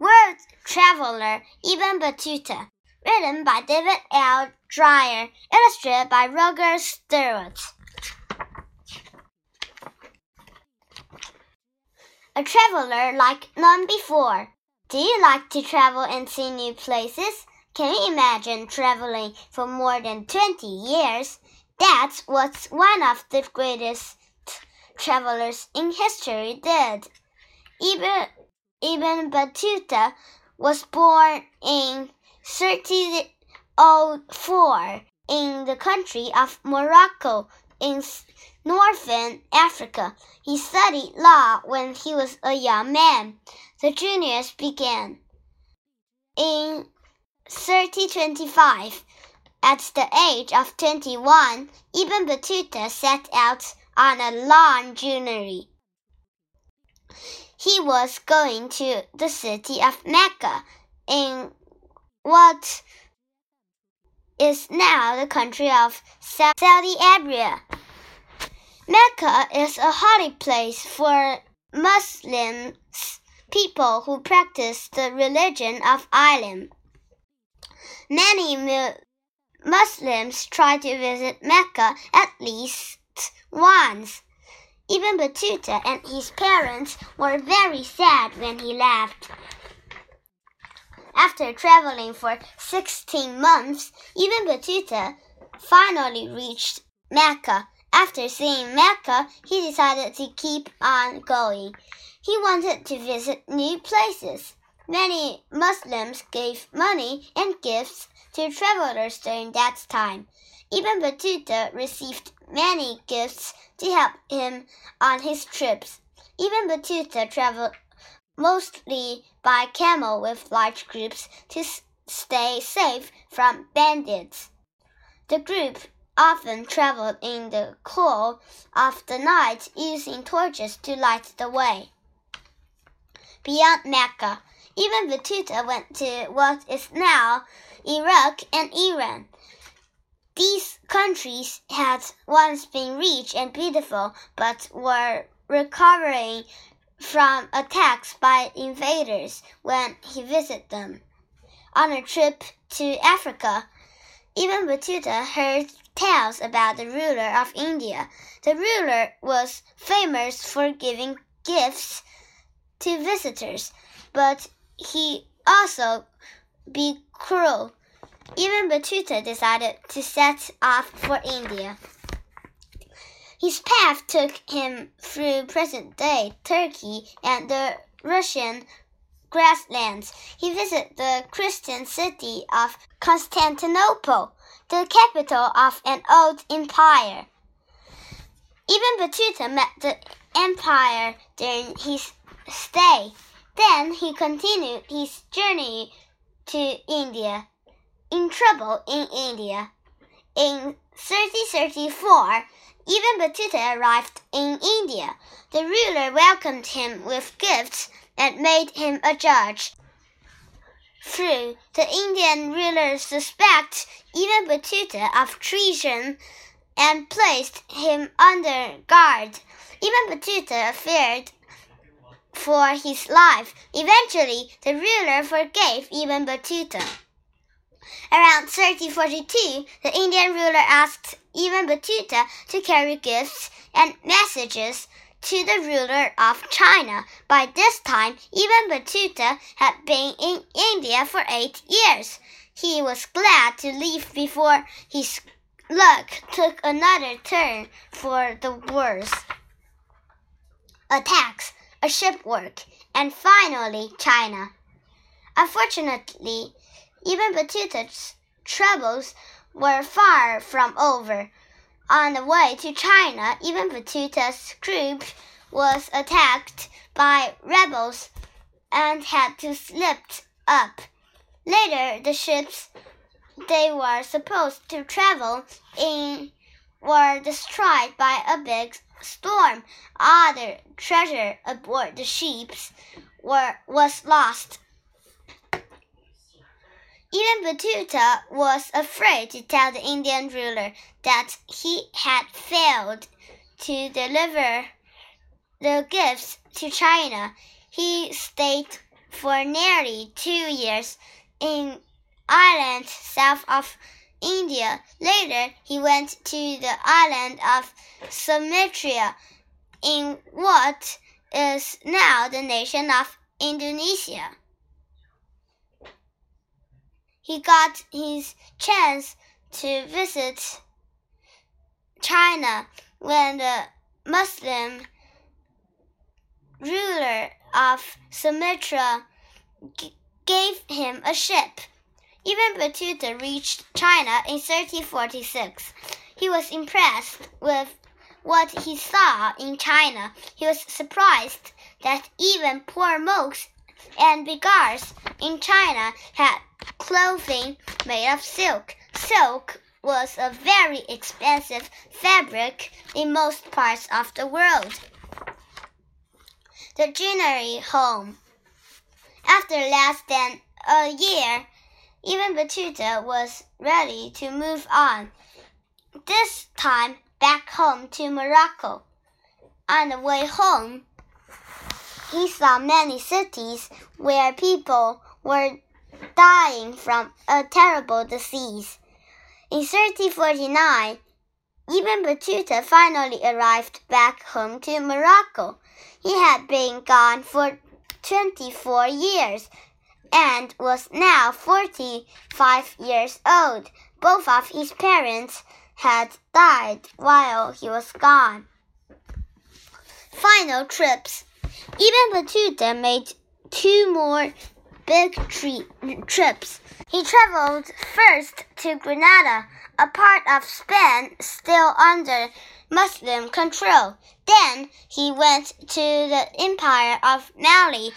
World Traveler Ibn Battuta, written by David L. Dreyer, illustrated by Roger Stewart. A traveler like none before. Do you like to travel and see new places? Can you imagine traveling for more than 20 years? That's what one of the greatest travelers in history did. Ibn, Ibn Battuta was born in 1304 in the country of Morocco in northern Africa. He studied law when he was a young man. The juniors began. In 1325. at the age of 21, Ibn Battuta set out on a long journey. He was going to the city of Mecca in what is now the country of Saudi Arabia. Mecca is a holy place for Muslims, people who practice the religion of Islam. Many Muslims try to visit Mecca at least once. Ibn Battuta and his parents were very sad when he left. After traveling for 16 months, Ibn Battuta finally reached Mecca. After seeing Mecca, he decided to keep on going. He wanted to visit new places. Many Muslims gave money and gifts to travelers during that time. Ibn Battuta received many gifts to help him on his trips. Ibn Battuta traveled mostly by camel with large groups to stay safe from bandits. The group often traveled in the cool of the night using torches to light the way. Beyond Mecca, Ibn Battuta went to what is now Iraq and Iran. These countries had once been rich and beautiful, but were recovering from attacks by invaders when he visited them. On a trip to Africa, Ibn Battuta heard tales about the ruler of India. The ruler was famous for giving gifts to visitors, but he also be cruel. Ibn Battuta decided to set off for India. His path took him through present day Turkey and the Russian grasslands. He visited the Christian city of Constantinople, the capital of an old empire. Ibn Battuta met the empire during his stay. Then he continued his journey to India. In trouble in India. In 3034, Ibn Battuta arrived in India. The ruler welcomed him with gifts and made him a judge. Through the Indian ruler suspected Ibn Battuta of treason and placed him under guard. Ibn Battuta feared for his life. Eventually, the ruler forgave Ibn Battuta. Around 1342, the Indian ruler asked Ibn Battuta to carry gifts and messages to the ruler of China. By this time, Ibn Battuta had been in India for eight years. He was glad to leave before his luck took another turn for the worse. Attacks a shipwork, and finally China. Unfortunately, Ibn Battuta's troubles were far from over. On the way to China, Ibn Battuta's group was attacked by rebels and had to slip up. Later, the ships they were supposed to travel in were destroyed by a big storm. Other treasure aboard the ships were was lost. Ibn Battuta was afraid to tell the Indian ruler that he had failed to deliver the gifts to China. He stayed for nearly two years in islands south of India. Later, he went to the island of Sumatra in what is now the nation of Indonesia. He got his chance to visit China when the Muslim ruler of Sumatra gave him a ship. Ibn Battuta reached China in 1346. He was impressed with what he saw in China. He was surprised that even poor monks and beggars in China had clothing made of silk. Silk was a very expensive fabric in most parts of the world. The Jinri home. After less than a year, Ibn Battuta was ready to move on, this time back home to Morocco. On the way home, he saw many cities where people were dying from a terrible disease. In 1349, Ibn Battuta finally arrived back home to Morocco. He had been gone for 24 years and was now 45 years old. Both of his parents had died while he was gone. Final trips. Ibn Battuta made two more big trips. He traveled first to Granada, a part of Spain still under Muslim control. Then he went to the Empire of Mali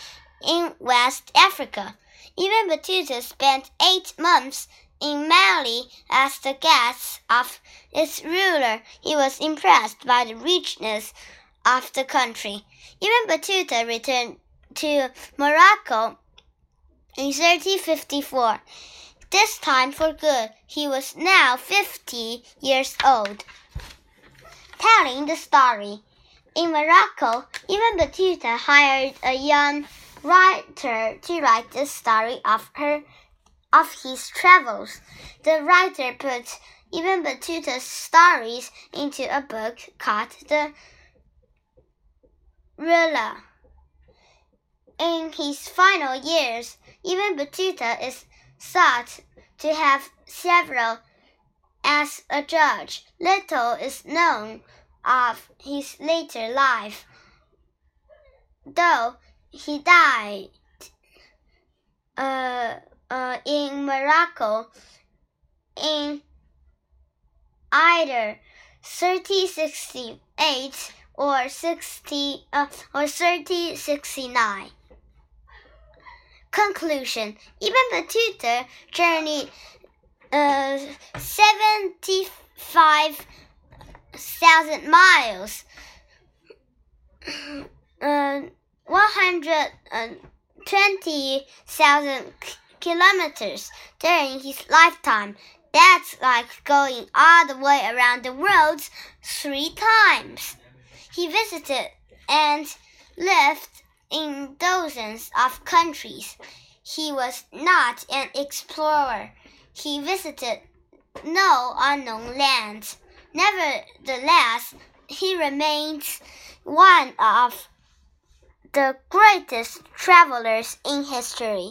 in West Africa. Ibn Battuta spent eight months in Mali as the guest of its ruler. He was impressed by the richness of the country. Ibn Battuta returned to Morocco in 1354. This time for good. He was now 50 years old. Telling the story. In Morocco, Ibn Battuta hired a young writer to write the story of her of his travels. The writer put Ibn Battuta's stories into a book called the Rihla. In his final years, Ibn Battuta is thought to have several as a judge. Little is known of his later life, though he died uh, uh, in Morocco in either 3068 or 60 uh, or 3069. Conclusion Ibn Battuta journeyed uh, 75,000 miles. Uh, 120,000 kilometers during his lifetime. That's like going all the way around the world three times. He visited and lived in dozens of countries. He was not an explorer. He visited no unknown lands. Nevertheless, he remains one of the greatest travelers in history.